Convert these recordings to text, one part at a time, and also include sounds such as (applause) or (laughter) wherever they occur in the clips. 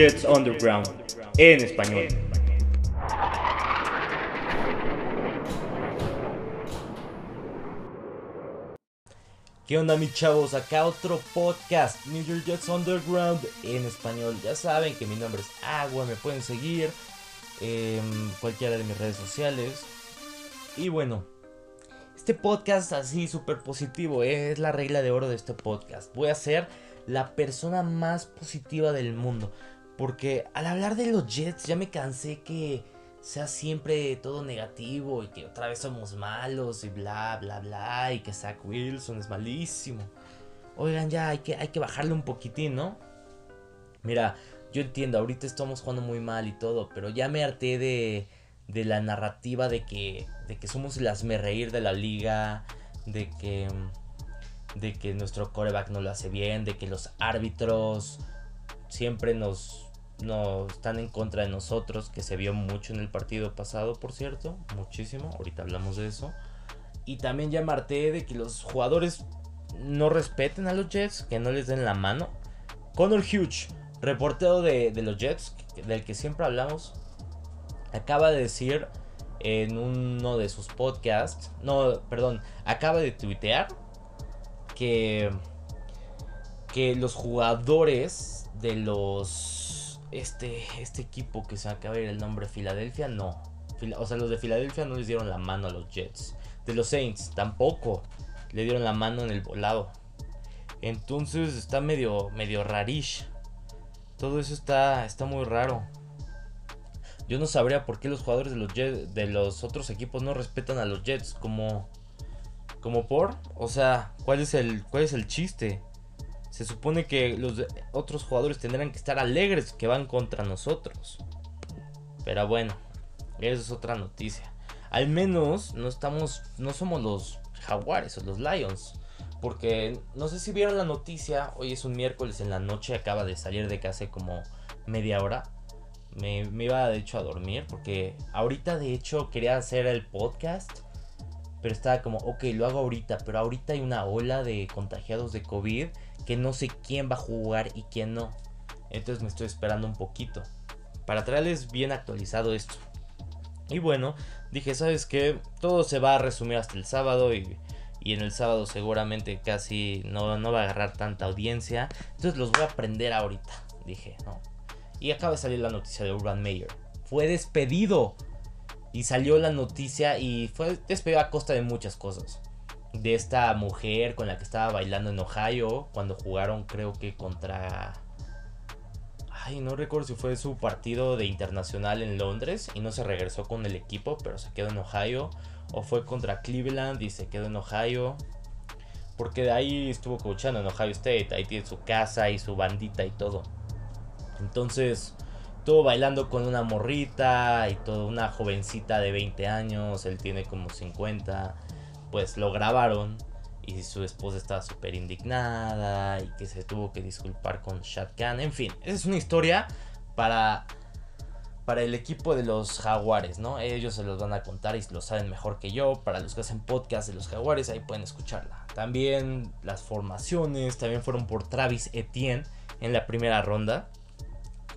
Jets Underground en español. ¿Qué onda mis chavos? Acá otro podcast, New York Jets Underground en español. Ya saben que mi nombre es Agua, me pueden seguir en cualquiera de mis redes sociales. Y bueno, este podcast así súper positivo es la regla de oro de este podcast. Voy a ser la persona más positiva del mundo. Porque al hablar de los Jets ya me cansé que sea siempre todo negativo y que otra vez somos malos y bla, bla, bla, y que Zach Wilson es malísimo. Oigan, ya hay que, hay que bajarle un poquitín, ¿no? Mira, yo entiendo, ahorita estamos jugando muy mal y todo, pero ya me harté de, de la narrativa de que, de que somos el reír de la liga, de que, de que nuestro coreback no lo hace bien, de que los árbitros siempre nos no están en contra de nosotros, que se vio mucho en el partido pasado, por cierto, muchísimo, ahorita hablamos de eso. Y también ya marté de que los jugadores no respeten a los Jets, que no les den la mano. Connor Hughes, reportero de, de los Jets, del que siempre hablamos, acaba de decir en uno de sus podcasts, no, perdón, acaba de tuitear que, que los jugadores de los este, este equipo que se acaba de ir el nombre Filadelfia, no. O sea, los de Filadelfia no les dieron la mano a los Jets. De los Saints tampoco le dieron la mano en el volado. Entonces está medio, medio rarish. Todo eso está, está muy raro. Yo no sabría por qué los jugadores de los, de los otros equipos no respetan a los Jets como, como por. O sea, ¿cuál es el, cuál es el chiste? Se supone que los otros jugadores tendrán que estar alegres que van contra nosotros. Pero bueno, esa es otra noticia. Al menos no estamos, no somos los jaguares o los lions. Porque no sé si vieron la noticia, hoy es un miércoles en la noche, acaba de salir de casa como media hora. Me, me, iba de hecho a dormir porque ahorita de hecho quería hacer el podcast. Pero estaba como, ok, lo hago ahorita. Pero ahorita hay una ola de contagiados de COVID que no sé quién va a jugar y quién no. Entonces me estoy esperando un poquito para traerles bien actualizado esto. Y bueno, dije, ¿sabes qué? Todo se va a resumir hasta el sábado y, en el sábado seguramente casi no, no, va a agarrar tanta audiencia. Entonces los voy a aprender ahorita, dije, ¿no? Y acaba de salir la noticia de Urban Meyer. Fue despedido. Y salió la noticia y fue despedido a costa de muchas cosas de esta mujer con la que estaba bailando en Ohio cuando jugaron creo que contra... Ay, no recuerdo si fue su partido de internacional en Londres y no se regresó con el equipo, pero se quedó en Ohio. O fue contra Cleveland y se quedó en Ohio. Porque de ahí estuvo coachando en Ohio State. Ahí tiene su casa y su bandita y todo. Entonces, estuvo bailando con una morrita y todo. Una jovencita de 20 años. Él tiene como 50 pues lo grabaron y su esposa estaba súper indignada y que se tuvo que disculpar con Shad Khan. En fin, esa es una historia para, para el equipo de los jaguares, ¿no? Ellos se los van a contar y lo saben mejor que yo. Para los que hacen podcast de los jaguares, ahí pueden escucharla. También las formaciones, también fueron por Travis Etienne en la primera ronda,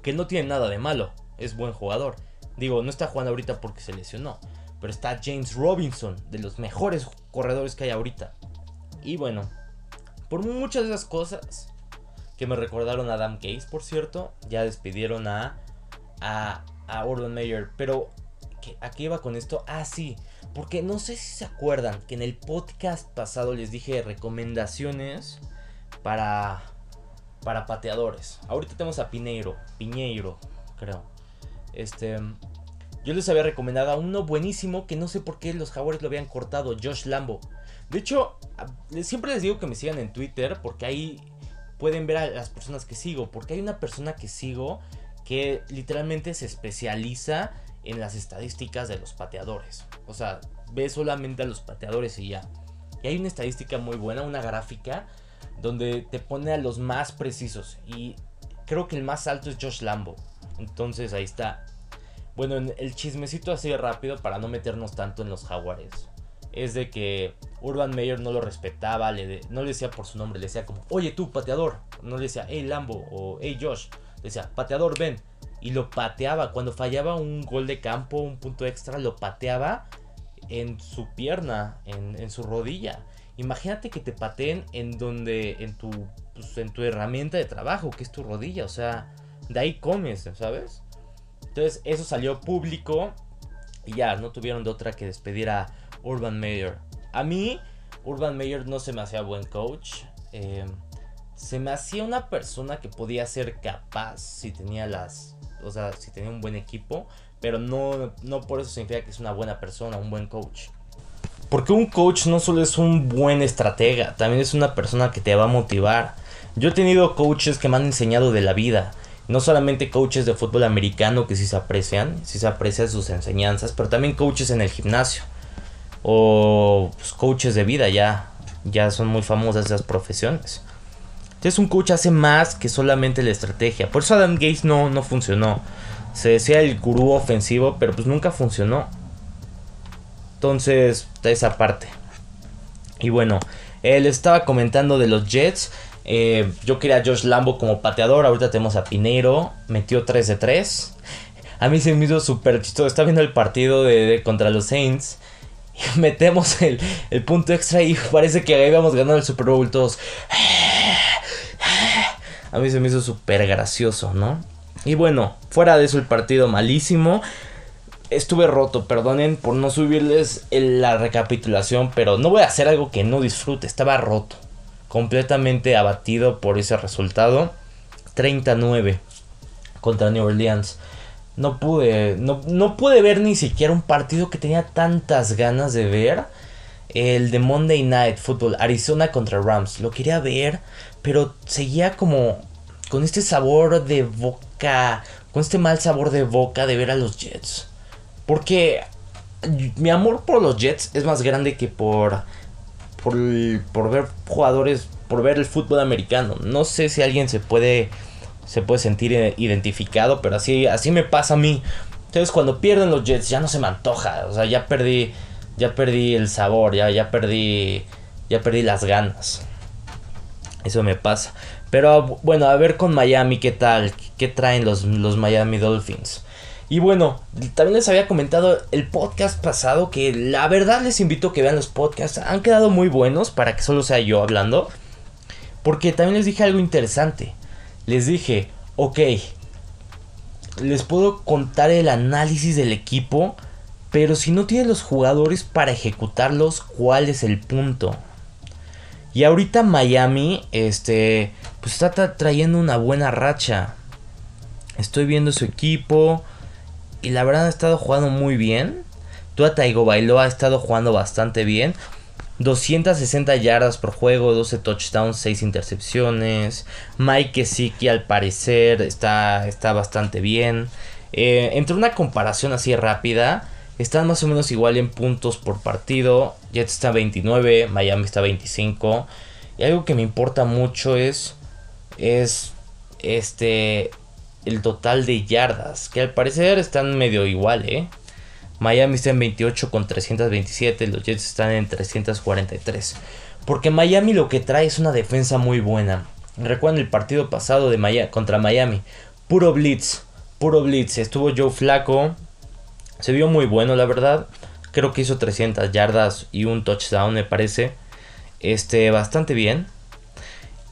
que no tiene nada de malo, es buen jugador. Digo, no está jugando ahorita porque se lesionó pero está James Robinson, de los mejores corredores que hay ahorita. Y bueno, por muchas de esas cosas que me recordaron a Adam Case, por cierto, ya despidieron a, a, a Urban. Pero, ¿a qué iba con esto? Ah, sí, porque no sé si se acuerdan que en el podcast pasado les dije recomendaciones para, para pateadores. Ahorita tenemos a Pineiro, Piñeiro, creo. Este, yo les había recomendado a uno buenísimo que no sé por qué los jaguares lo habían cortado, Josh Lambo. De hecho, siempre les digo que me sigan en Twitter porque ahí pueden ver a las personas que sigo. Porque hay una persona que sigo que literalmente se especializa en las estadísticas de los pateadores. O sea, ve solamente a los pateadores y ya. Y hay una estadística muy buena, una gráfica, donde te pone a los más precisos. Y creo que el más alto es Josh Lambo. Entonces ahí está. Bueno, el chismecito así rápido para no meternos tanto en los jaguares. Es de que Urban Meyer no lo respetaba, no le decía por su nombre, le decía como, oye tú, pateador. No le decía, hey Lambo o hey Josh. Decía, pateador, ven. Y lo pateaba. Cuando fallaba un gol de campo, un punto extra, lo pateaba en su pierna, en, su rodilla. Imagínate que te pateen en donde, en tu, pues, en tu herramienta de trabajo, que es tu rodilla. O sea, de ahí comes, ¿sabes? Entonces eso salió público y ya, no tuvieron de otra que despedir a Urban Meyer. A mí, Urban Meyer no se me hacía buen coach. Eh, se me hacía una persona que podía ser capaz si tenía las. O sea, si tenía un buen equipo. Pero no, no por eso significa que es una buena persona, un buen coach. Porque un coach no solo es un buen estratega, también es una persona que te va a motivar. Yo he tenido coaches que me han enseñado de la vida. No solamente coaches de fútbol americano que sí se aprecian, sí se aprecian sus enseñanzas, pero también coaches en el gimnasio. O pues, coaches de vida, ya, ya son muy famosas esas profesiones. Entonces un coach hace más que solamente la estrategia. Por eso Adam Gates no, no funcionó. Se decía el gurú ofensivo, pero pues nunca funcionó. Entonces, esa parte. Y bueno, él estaba comentando de los Jets. Eh, yo quería a Josh Lambo como pateador. Ahorita tenemos a Pineiro. Metió 3 de 3. A mí se me hizo súper chistoso. Estaba viendo el partido de, contra los Saints. Y (laughs) metemos el, el, punto extra y (laughs) parece que íbamos ganando el Super Bowl todos. A mí se me hizo súper gracioso, ¿no? Y bueno, fuera de eso el partido malísimo. Estuve roto, perdonen por no subirles la recapitulación, pero no voy a hacer algo que no disfrute. Estaba roto, completamente abatido por ese resultado. 39 contra New Orleans. No pude, no, no pude ver ni siquiera un partido que tenía tantas ganas de ver. El de Monday Night Football, Arizona contra Rams. Lo quería ver, pero seguía como con este sabor de boca, con este mal sabor de boca de ver a los Jets. Porque mi amor por los Jets es más grande que por, por, por ver jugadores, por ver el fútbol americano. No sé si alguien se puede, se puede sentir identificado, pero así, así me pasa a mí. Entonces cuando pierden los Jets ya no se me antoja, o sea, ya perdí, ya perdí el sabor, ya, ya perdí, ya perdí las ganas. Eso me pasa. Pero bueno, a ver con Miami qué tal, qué traen los, los Miami Dolphins. Y bueno, también les había comentado el podcast pasado que la verdad les invito a que vean los podcasts. Han quedado muy buenos para que solo sea yo hablando. Porque también les dije algo interesante. Les dije, ok, les puedo contar el análisis del equipo. Pero si no tienen los jugadores para ejecutarlos, ¿cuál es el punto? Y ahorita Miami, este, pues está trayendo una buena racha. Estoy viendo su equipo y la verdad ha estado jugando muy bien. Tua Taigo Bailoa ha estado jugando bastante bien. 260 yardas por juego, 12 touchdowns, 6 intercepciones. Mike Siki al parecer está, está bastante bien. Eh, entre una comparación así rápida, están más o menos igual en puntos por partido. Jets está 29, Miami está 25. Y algo que me importa mucho es, es este, el total de yardas. Que al parecer están medio igual, ¿eh? Miami está en 28 con 327. Los Jets están en 343. Porque Miami lo que trae es una defensa muy buena. Recuerden el partido pasado de contra Miami. Puro blitz. Puro blitz. Estuvo Joe Flaco. Se vio muy bueno, la verdad. Creo que hizo 300 yardas y un touchdown, me parece. Este, bastante bien.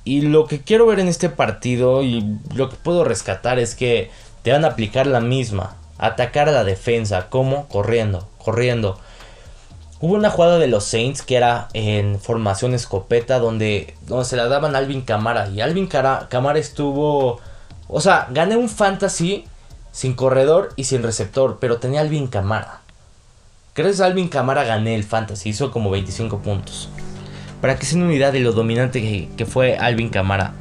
Y lo que quiero ver en este partido y lo que puedo rescatar es que te van a aplicar la misma. Atacar a la defensa. ¿Cómo? Corriendo, corriendo. Hubo una jugada de los Saints que era en formación escopeta donde, donde se la daban a Alvin Camara. Y Alvin Camara estuvo... O sea, gané un fantasy sin corredor y sin receptor, pero tenía Alvin Camara. Gracias a Alvin Camara gané el fantasy, hizo como 25 puntos. Para que se una unidad de lo dominante que, fue Alvin Camara.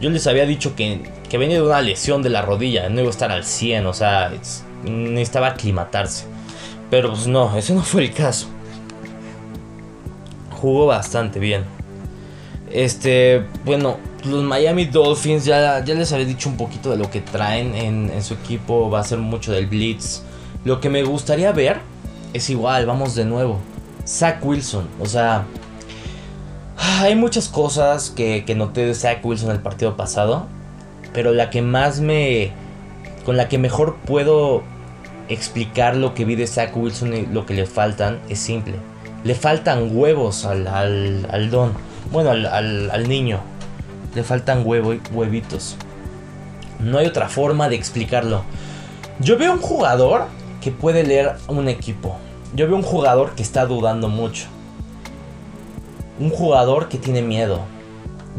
Yo les había dicho que, que, venía de una lesión de la rodilla, no iba a estar al 100, o sea, necesitaba aclimatarse. Pero pues no, ese no fue el caso. Jugó bastante bien. Este, bueno, los Miami Dolphins, ya, ya les había dicho un poquito de lo que traen en, su equipo. Va a ser mucho del Blitz. Lo que me gustaría ver es igual, vamos de nuevo. Zach Wilson, o sea, hay muchas cosas que, que noté de Zach Wilson el partido pasado. pero la que más me... con la que mejor puedo explicar lo que vi de Zach Wilson y lo que le faltan es simple. Le faltan huevos al, al, don. Bueno, al, al, niño. Le faltan huevo, huevitos. No hay otra forma de explicarlo. Yo veo un jugador que puede leer un equipo. Yo veo un jugador que está dudando mucho. Un jugador que tiene miedo.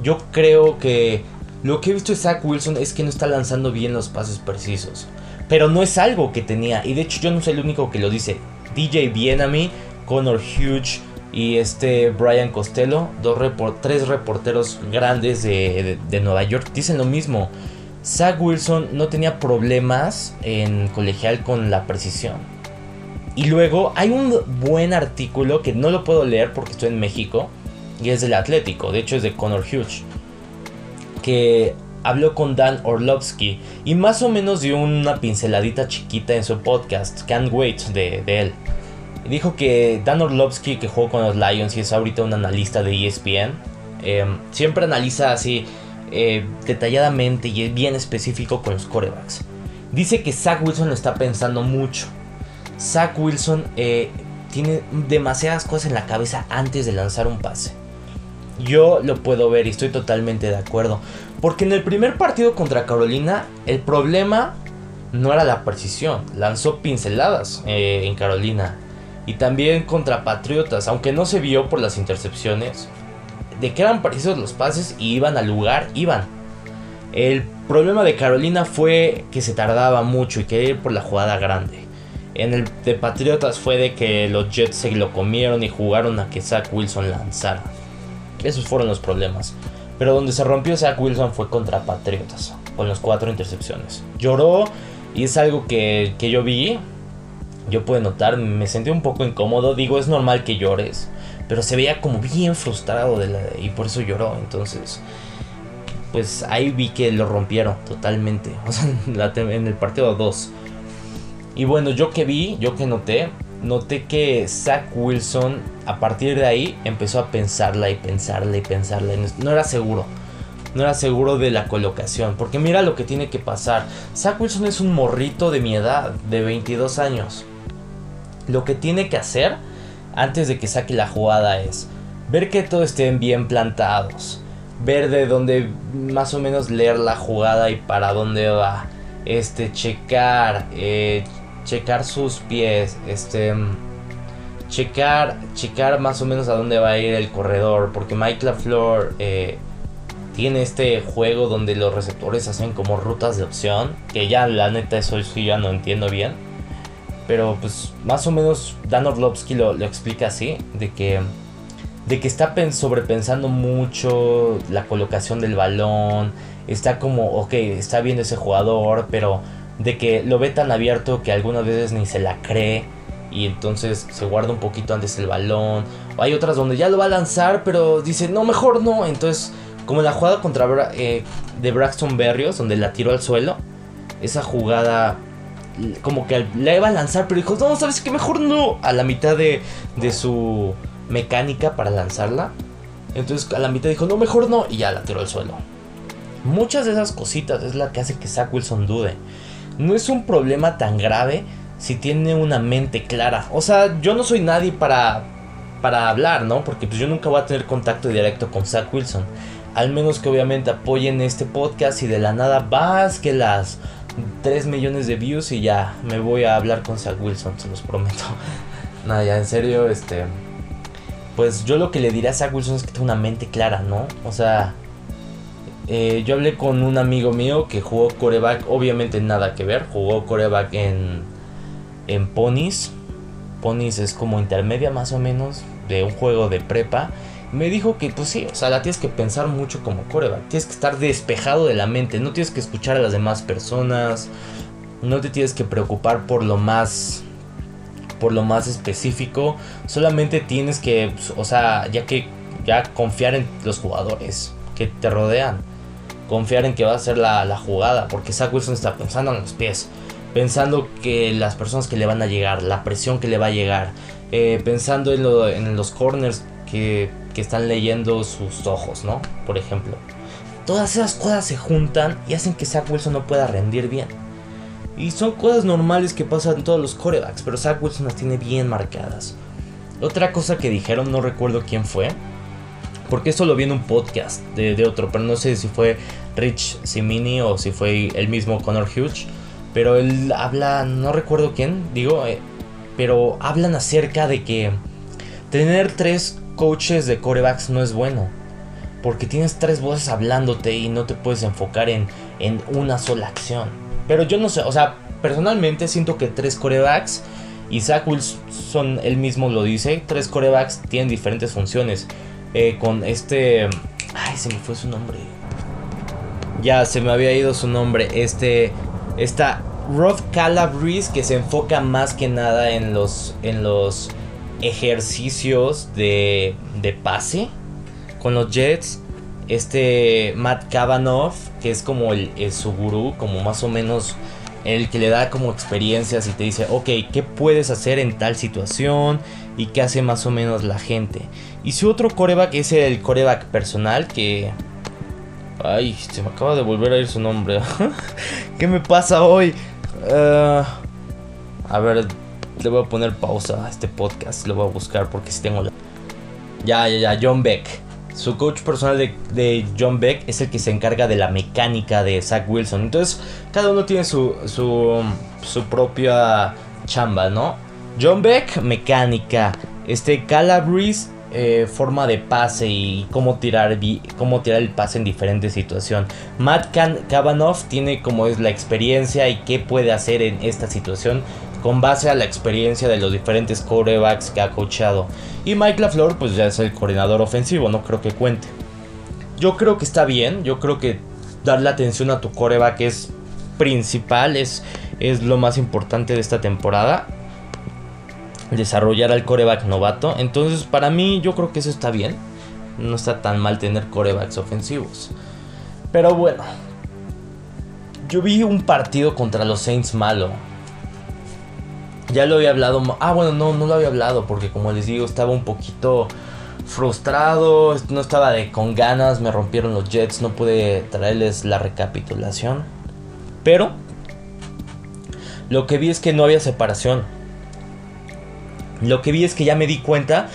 Yo creo que lo que he visto de Zach Wilson es que no está lanzando bien los pases precisos. Pero no es algo que tenía. Y de hecho yo no soy el único que lo dice. DJ Bienami, Connor Hughes y este Brian Costello, dos tres reporteros grandes de, de, Nueva York, dicen lo mismo. Zach Wilson no tenía problemas en colegial con la precisión. Y luego hay un buen artículo que no lo puedo leer porque estoy en México. Y es del Atlético, de hecho es de Connor Hughes. Que habló con Dan Orlovsky y más o menos dio una pinceladita chiquita en su podcast, Can't Wait, de, él. Dijo que Dan Orlovsky, que jugó con los Lions y es ahorita un analista de ESPN, em, siempre analiza así eh, detalladamente y es bien específico con los corebacks. Dice que Zach Wilson lo está pensando mucho. Zach Wilson eh, tiene demasiadas cosas en la cabeza antes de lanzar un pase. Yo lo puedo ver y estoy totalmente de acuerdo. Porque en el primer partido contra Carolina, el problema no era la precisión. Lanzó pinceladas eh, en Carolina. Y también contra Patriotas, aunque no se vio por las intercepciones. De que eran precisos los pases y iban al lugar, iban. El problema de Carolina fue que se tardaba mucho y quería ir por la jugada grande. En el de Patriotas fue de que los Jets se lo comieron y jugaron a que Zach Wilson lanzara. Esos fueron los problemas. Pero donde se rompió Zach Wilson fue contra Patriotas, con las cuatro intercepciones. Lloró y es algo que, yo vi. Yo puedo notar, me sentí un poco incómodo. Digo, es normal que llores. Pero se veía como bien frustrado y por eso lloró. Entonces, pues ahí vi que lo rompieron totalmente. (laughs) O sea, en el partido 2. Y bueno, yo que vi, yo que noté, noté que Zach Wilson a partir de ahí empezó a pensarla y pensarla y pensarla. No era seguro. No era seguro de la colocación. Porque mira lo que tiene que pasar. Zach Wilson es un morrito de mi edad, de 22 años. Lo que tiene que hacer antes de que saque la jugada es ver que todos estén bien plantados. Ver de dónde más o menos leer la jugada y para dónde va. Este, checar. Eh, checar sus pies, este checar, checar más o menos a dónde va a ir el corredor, porque Mike LaFleur eh, tiene este juego donde los receptores hacen como rutas de opción, que ya la neta eso sí ya no entiendo bien, pero pues más o menos Dan Orlovsky lo, lo explica así, de que de que está sobrepensando mucho la colocación del balón, está como, ok, está viendo ese jugador, pero de que lo ve tan abierto que algunas veces ni se la cree y entonces se guarda un poquito antes el balón. O hay otras donde ya lo va a lanzar, pero dice, no, mejor no. Entonces, como la jugada contra eh, de Braxton Berrios, donde la tiró al suelo, esa jugada como que la iba a lanzar, pero dijo, no, sabes que mejor no. A la mitad de, de su mecánica para lanzarla. Entonces a la mitad dijo, no, mejor no. Y ya la tiró al suelo. Muchas de esas cositas es la que hace que Zach Wilson dude no es un problema tan grave si tiene una mente clara. O sea, yo no soy nadie para, para hablar, ¿no? Porque pues yo nunca voy a tener contacto directo con Zach Wilson. Al menos que obviamente apoyen este podcast y de la nada vas que las 3 millones de views y ya me voy a hablar con Zach Wilson, se los prometo. (laughs) Nada, ya en serio, este... Pues yo lo que le diré a Zach Wilson es que tiene una mente clara, ¿no? O sea, eh, yo hablé con un amigo mío que jugó coreback, obviamente nada que ver, jugó coreback en, en Ponies. Ponies es como intermedia más o menos de un juego de prepa. Me dijo que pues sí, o sea, la tienes que pensar mucho como coreback. Tienes que estar despejado de la mente, no tienes que escuchar a las demás personas. No te tienes que preocupar por lo más por lo más específico, solamente tienes que, pues, o sea, ya que ya confiar en los jugadores que te rodean confiar en que va a ser la, jugada, porque Zach Wilson está pensando en los pies, pensando que las personas que le van a llegar, la presión que le va a llegar, eh, pensando en, los corners que, que, están leyendo sus ojos, ¿no? Por ejemplo. todas esas cosas se juntan y hacen que Zach Wilson no pueda rendir bien. Y son cosas normales que pasan en todos los corebacks, pero Zach Wilson las tiene bien marcadas. Otra cosa que dijeron, no recuerdo quién fue, porque esto lo vi en un podcast de, otro, pero no sé si fue Rich Simini o si fue el mismo Connor Hughes. Pero él habla, no recuerdo quién, digo, eh, pero hablan acerca de que tener tres coaches de corebacks no es bueno. Porque tienes tres voces hablándote y no te puedes enfocar en, en una sola acción. Pero yo no sé, o sea, personalmente siento que tres corebacks, y Zach Wilson él mismo lo dice, tres corebacks tienen diferentes funciones. Eh, con este... Ay, se me fue su nombre. Ya, se me había ido su nombre. Este... Esta Rod Calabrese que se enfoca más que nada en los, en los ejercicios de, de pase con los Jets. Este Matt Kavanaugh, que es como el, su gurú, como más o menos el que le da como experiencias y te dice, ok, ¿qué puedes hacer en tal situación? Y qué hace más o menos la gente. Y su otro coreback es el coreback personal que... Ay, se me acaba de volver a ir su nombre. (laughs) ¿Qué me pasa hoy? Uh, a ver, le voy a poner pausa a este podcast. Lo voy a buscar porque si tengo la... Ya, ya, ya, John Beck. Su coach personal de, John Beck es el que se encarga de la mecánica de Zach Wilson. Entonces, cada uno tiene su, su, su propia chamba, ¿no? John Beck, mecánica. Este Calabrese eh, forma de pase y cómo tirar, cómo tirar el pase en diferentes situaciones. Matt Kavanaugh tiene como es la experiencia y qué puede hacer en esta situación con base a la experiencia de los diferentes corebacks que ha coachado. Y Mike LaFleur pues ya es el coordinador ofensivo, no creo que cuente. Yo creo que está bien, yo creo que darle atención a tu coreback es principal, es, es lo más importante de esta temporada desarrollar al coreback novato. Entonces, para mí, yo creo que eso está bien. No está tan mal tener corebacks ofensivos. Pero bueno, yo vi un partido contra los Saints malo. Ya lo había hablado. Ah, bueno, no, no lo había hablado porque, como les digo, estaba un poquito frustrado. No estaba de, con ganas. Me rompieron los Jets. No pude traerles la recapitulación. Pero lo que vi es que no había separación. Lo que vi es que ya me di cuenta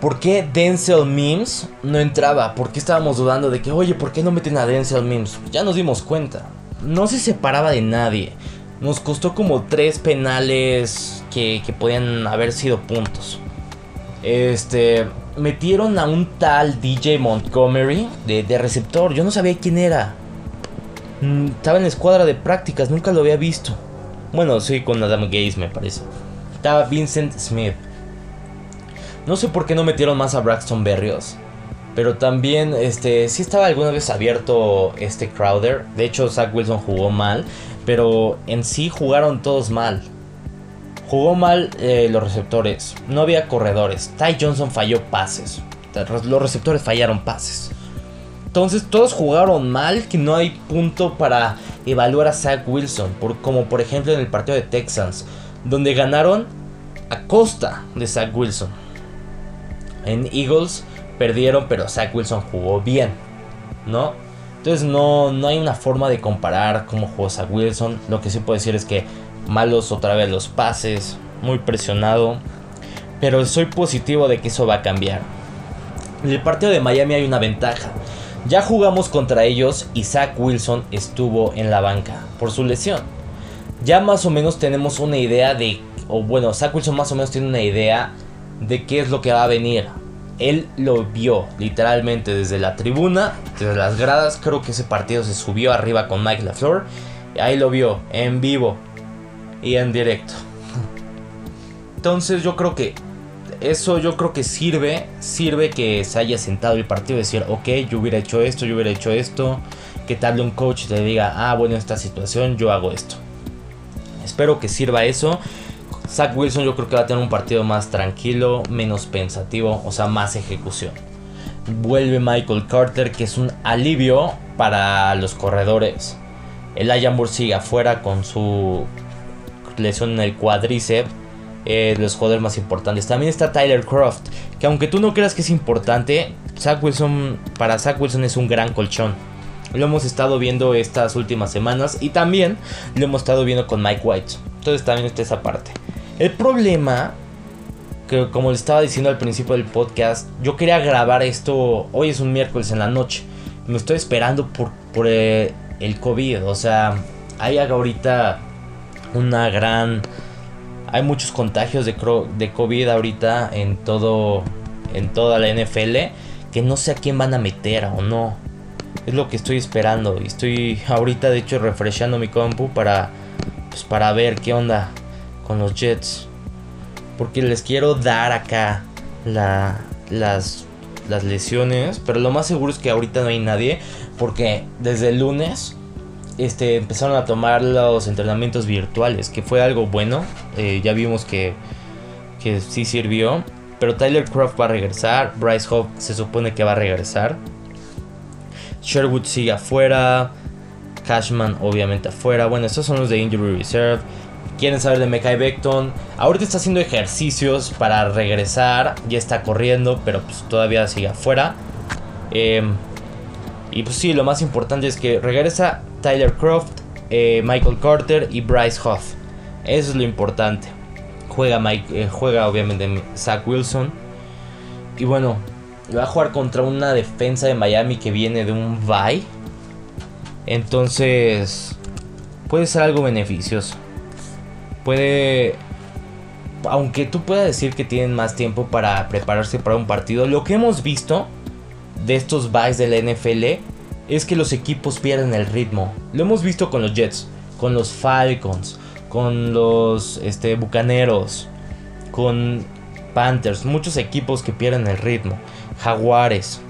por qué Denzel Mims no entraba. ¿Por qué estábamos dudando de que, oye, ¿por qué no meten a Denzel Mims? Ya nos dimos cuenta. No se separaba de nadie. Nos costó como tres penales que, que podían haber sido puntos. Este. Metieron a un tal DJ Montgomery de, de receptor. Yo no sabía quién era. Mm, estaba en la escuadra de prácticas, nunca lo había visto. Bueno, sí, con Adam Gaze me parece Vincent Smith. No sé por qué no metieron más a Braxton Berrios. Pero también, este, sí estaba alguna vez abierto este Crowder. De hecho, Zach Wilson jugó mal. Pero en sí jugaron todos mal. Jugó mal eh, los receptores. No había corredores. Ty Johnson falló pases. Los receptores fallaron pases. Entonces todos jugaron mal. Que no hay punto para evaluar a Zach Wilson. Como por ejemplo en el partido de Texans donde ganaron a costa de Zach Wilson. En Eagles perdieron, pero Zach Wilson jugó bien, ¿no? Entonces no, no hay una forma de comparar cómo jugó Zach Wilson. Lo que sí puedo decir es que malos otra vez los pases, muy presionado. Pero soy positivo de que eso va a cambiar. En el partido de Miami hay una ventaja. Ya jugamos contra ellos y Zach Wilson estuvo en la banca por su lesión ya más o menos tenemos una idea de, o bueno, Zach Wilson más o menos tiene una idea de qué es lo que va a venir. Él lo vio literalmente desde la tribuna, desde las gradas. Creo que ese partido se subió arriba con Mike LaFleur. Ahí lo vio en vivo y en directo. Entonces yo creo que eso yo creo que sirve, sirve que se haya sentado el partido y decir, ok, yo hubiera hecho esto, yo hubiera hecho esto, que hable un coach te diga, ah, bueno, en esta situación yo hago esto. Espero que sirva eso. Zach Wilson yo creo que va a tener un partido más tranquilo, menos pensativo, o sea, más ejecución. Vuelve Michael Carter, que es un alivio para los corredores. El Moore sigue afuera con su lesión en el cuádriceps. Eh, los jugadores más importantes. También está Tyler Croft, que aunque tú no creas que es importante, Zach Wilson, para Zach Wilson es un gran colchón. Lo hemos estado viendo estas últimas semanas y también lo hemos estado viendo con Mike White. Entonces también está esa parte. El problema, que como les estaba diciendo al principio del podcast, yo quería grabar esto, hoy es un miércoles en la noche. Me estoy esperando por, por eh, el COVID. O sea, hay ahorita una gran... Hay muchos contagios de, de COVID ahorita en todo en toda la NFL que no sé a quién van a meter o no. Es lo que estoy esperando. Y estoy ahorita de hecho refrescando mi compu para, pues, para ver qué onda con los Jets. Porque les quiero dar acá la, las, las lesiones. Pero lo más seguro es que ahorita no hay nadie. Porque desde el lunes este, empezaron a tomar los entrenamientos virtuales. Que fue algo bueno. Eh, ya vimos que, que sí sirvió. Pero Tyler Croft va a regresar. Bryce Hope se supone que va a regresar. Sherwood sigue afuera. Cashman obviamente afuera. Bueno, estos son los de Injury Reserve. Quieren saber de Mekai Beckton. Ahorita está haciendo ejercicios para regresar. Ya está corriendo, pero pues todavía sigue afuera. Em, y pues sí, lo más importante es que regresa Tyler Croft, eh, Michael Carter y Bryce Hoff. Eso es lo importante. Juega, Mike, eh, juega obviamente Zach Wilson. Y bueno, va a jugar contra una defensa de Miami que viene de un bye. Entonces, puede ser algo beneficioso. Puede. Aunque tú puedas decir que tienen más tiempo para prepararse para un partido, lo que hemos visto de estos byes de la NFL es que los equipos pierden el ritmo. Lo hemos visto con los Jets, con los Falcons, con los este, Bucaneros, con Panthers, muchos equipos que pierden el ritmo, Jaguares.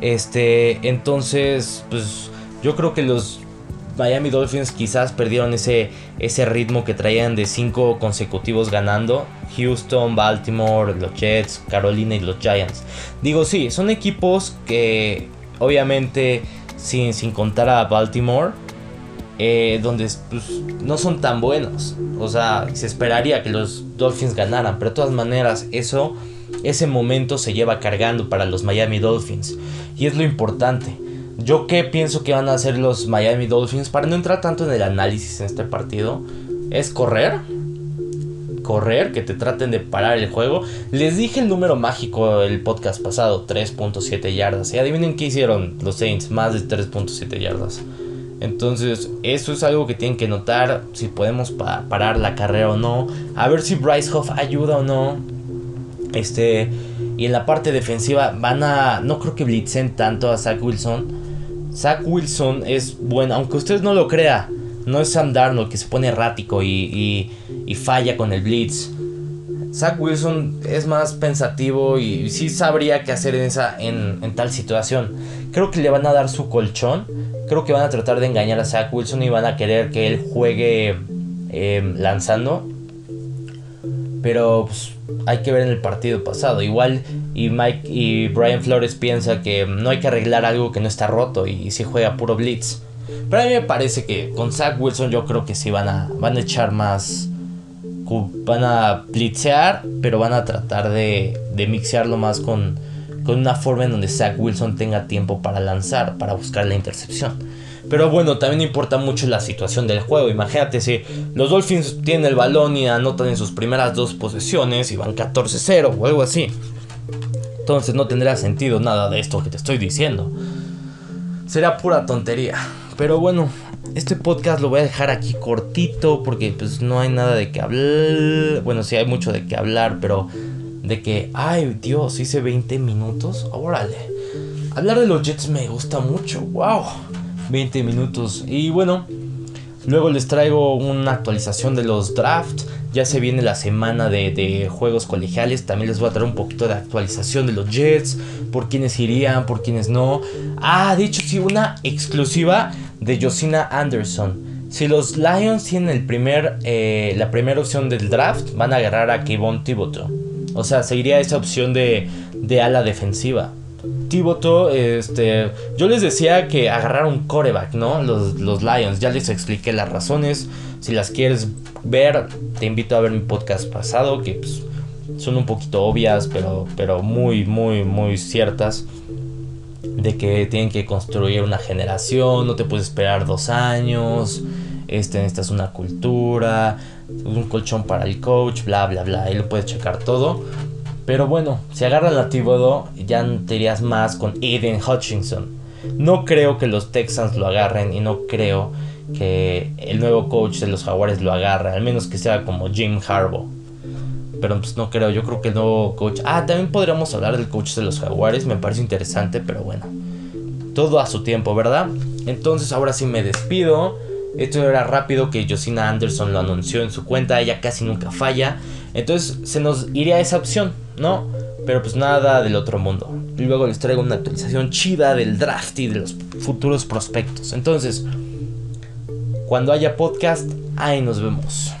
Este, entonces, pues yo creo que los Miami Dolphins quizás perdieron ese, ese ritmo que traían de cinco consecutivos ganando. Houston, Baltimore, los Jets, Carolina y los Giants. Digo, sí, son equipos que obviamente sin, sin contar a Baltimore eh, donde pues, no son tan buenos. O sea, se esperaría que los Dolphins ganaran, pero de todas maneras eso, ese momento se lleva cargando para los Miami Dolphins. Y es lo importante. Yo qué pienso que van a hacer los Miami Dolphins para no entrar tanto en el análisis en este partido. Es correr. Correr, que te traten de parar el juego. Les dije el número mágico el podcast pasado, 3.7 yardas. Y adivinen qué hicieron los Saints, más de 3.7 yardas. Entonces, eso es algo que tienen que notar si podemos parar la carrera o no. A ver si Bryce Hoff ayuda o no. Este, y en la parte defensiva van a no creo que blitzen tanto a Zach Wilson. Zach Wilson es bueno, aunque usted no lo crea. No es Sam Darnold que se pone errático y, y, falla con el blitz. Zach Wilson es más pensativo y sí sabría qué hacer en, esa, en, en tal situación. Creo que le van a dar su colchón Creo que van a tratar de engañar a Zach Wilson y van a querer que él juegue em, lanzando. Pero pues, hay que ver en el partido pasado. Igual y Mike y Brian Flores piensa que no hay que arreglar algo que no está roto y, si juega puro blitz. Pero a mí me parece que con Zach Wilson yo creo que sí van a, van a echar más. Van a blitzear, pero van a tratar de, de mixearlo más con, con una forma en donde Zach Wilson tenga tiempo para lanzar, para buscar la intercepción. Pero bueno, también importa mucho la situación del juego. Imagínate si los Dolphins tienen el balón y anotan en sus primeras dos posesiones y van 14-0 o algo así. Entonces no tendría sentido nada de esto que te estoy diciendo. Será pura tontería. Pero bueno, este podcast lo voy a dejar aquí cortito porque pues no hay nada de qué hablar. Bueno, sí hay mucho de qué hablar, pero de que, ay Dios, hice 20 minutos. Órale. Hablar de los Jets me gusta mucho. Wow. 20 minutos. Y bueno, luego les traigo una actualización de los drafts. Ya se viene la semana de, juegos colegiales. También les voy a traer un poquito de actualización de los Jets. Por quienes irían, por quienes no. Ah, de hecho, sí, una exclusiva de Josina Anderson. Si los Lions tienen el primer, eh, la primera opción del draft, van a agarrar a Kevon Thibodeau. O sea, seguiría esa opción de, de ala defensiva. Tiboto, este, yo les decía que agarraron coreback, ¿no? Los, los, Lions, ya les expliqué las razones. Si las quieres ver, te invito a ver mi podcast pasado, que pues, son un poquito obvias, pero, pero muy, muy, muy ciertas. de que tienen que construir una generación, no te puedes esperar dos años, este, necesitas una cultura, un colchón para el coach, bla, bla, bla, ahí lo puedes checar todo. Pero bueno, si agarran a Thibodeau, ya te irías más con Aiden Hutchinson. No creo que los Texans lo agarren y no creo que el nuevo coach de los Jaguares lo agarre, al menos que sea como Jim Harbaugh. Pero pues no creo, yo creo que el nuevo coach... Ah, también podríamos hablar del coach de los Jaguares, me parece interesante, pero bueno. Todo a su tiempo, ¿verdad? Entonces ahora sí me despido. Esto era rápido que Josina Anderson lo anunció en su cuenta, ella casi nunca falla. Entonces se nos iría esa opción, ¿no? Pero pues nada del otro mundo. Y luego les traigo una actualización chida del draft y de los futuros prospectos. Entonces, cuando haya podcast, ahí nos vemos.